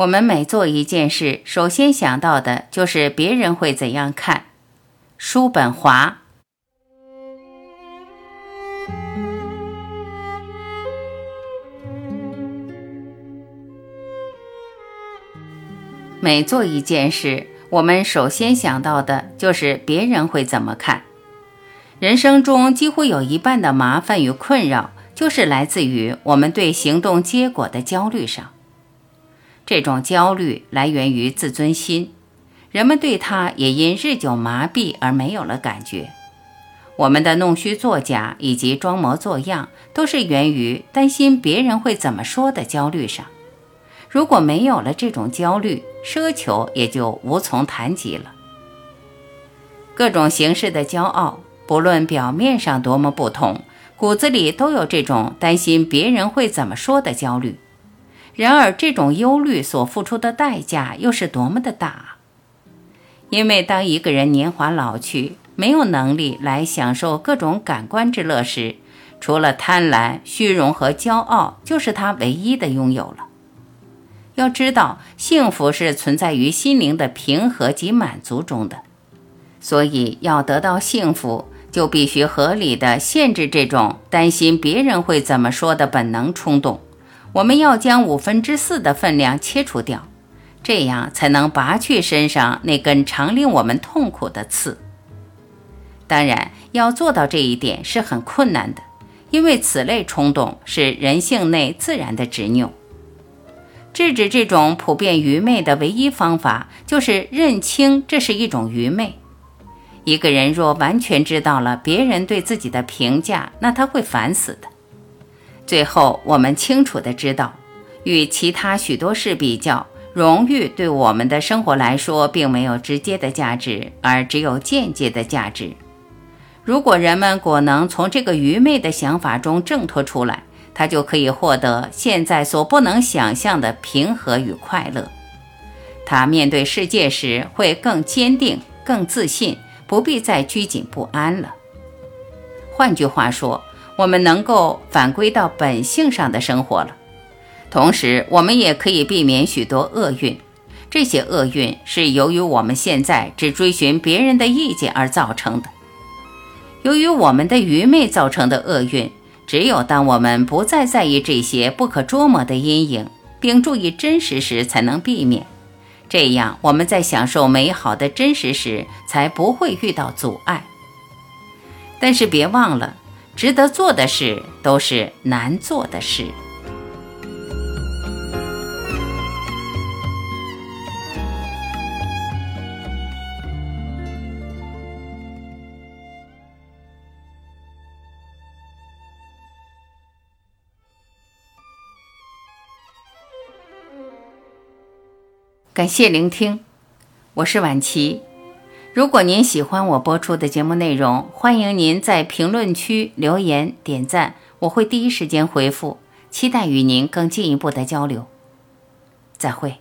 我们每做一件事，首先想到的就是别人会怎样看。叔本华。每做一件事，我们首先想到的就是别人会怎么看。人生中几乎有一半的麻烦与困扰，就是来自于我们对行动结果的焦虑上。这种焦虑来源于自尊心，人们对它也因日久麻痹而没有了感觉。我们的弄虚作假以及装模作样，都是源于担心别人会怎么说的焦虑上。如果没有了这种焦虑，奢求也就无从谈及了。各种形式的骄傲，不论表面上多么不同，骨子里都有这种担心别人会怎么说的焦虑。然而，这种忧虑所付出的代价又是多么的大！因为当一个人年华老去，没有能力来享受各种感官之乐时，除了贪婪、虚荣和骄傲，就是他唯一的拥有了。要知道，幸福是存在于心灵的平和及满足中的，所以要得到幸福，就必须合理的限制这种担心别人会怎么说的本能冲动。我们要将五分之四的分量切除掉，这样才能拔去身上那根常令我们痛苦的刺。当然，要做到这一点是很困难的，因为此类冲动是人性内自然的执拗。制止这种普遍愚昧的唯一方法，就是认清这是一种愚昧。一个人若完全知道了别人对自己的评价，那他会烦死的。最后，我们清楚地知道，与其他许多事比较，荣誉对我们的生活来说，并没有直接的价值，而只有间接的价值。如果人们果能从这个愚昧的想法中挣脱出来，他就可以获得现在所不能想象的平和与快乐。他面对世界时会更坚定、更自信，不必再拘谨不安了。换句话说，我们能够返归到本性上的生活了。同时，我们也可以避免许多厄运。这些厄运是由于我们现在只追寻别人的意见而造成的。由于我们的愚昧造成的厄运。只有当我们不再在意这些不可捉摸的阴影，并注意真实时，才能避免。这样，我们在享受美好的真实时，才不会遇到阻碍。但是别忘了，值得做的事都是难做的事。感谢聆听，我是婉琪。如果您喜欢我播出的节目内容，欢迎您在评论区留言点赞，我会第一时间回复。期待与您更进一步的交流。再会。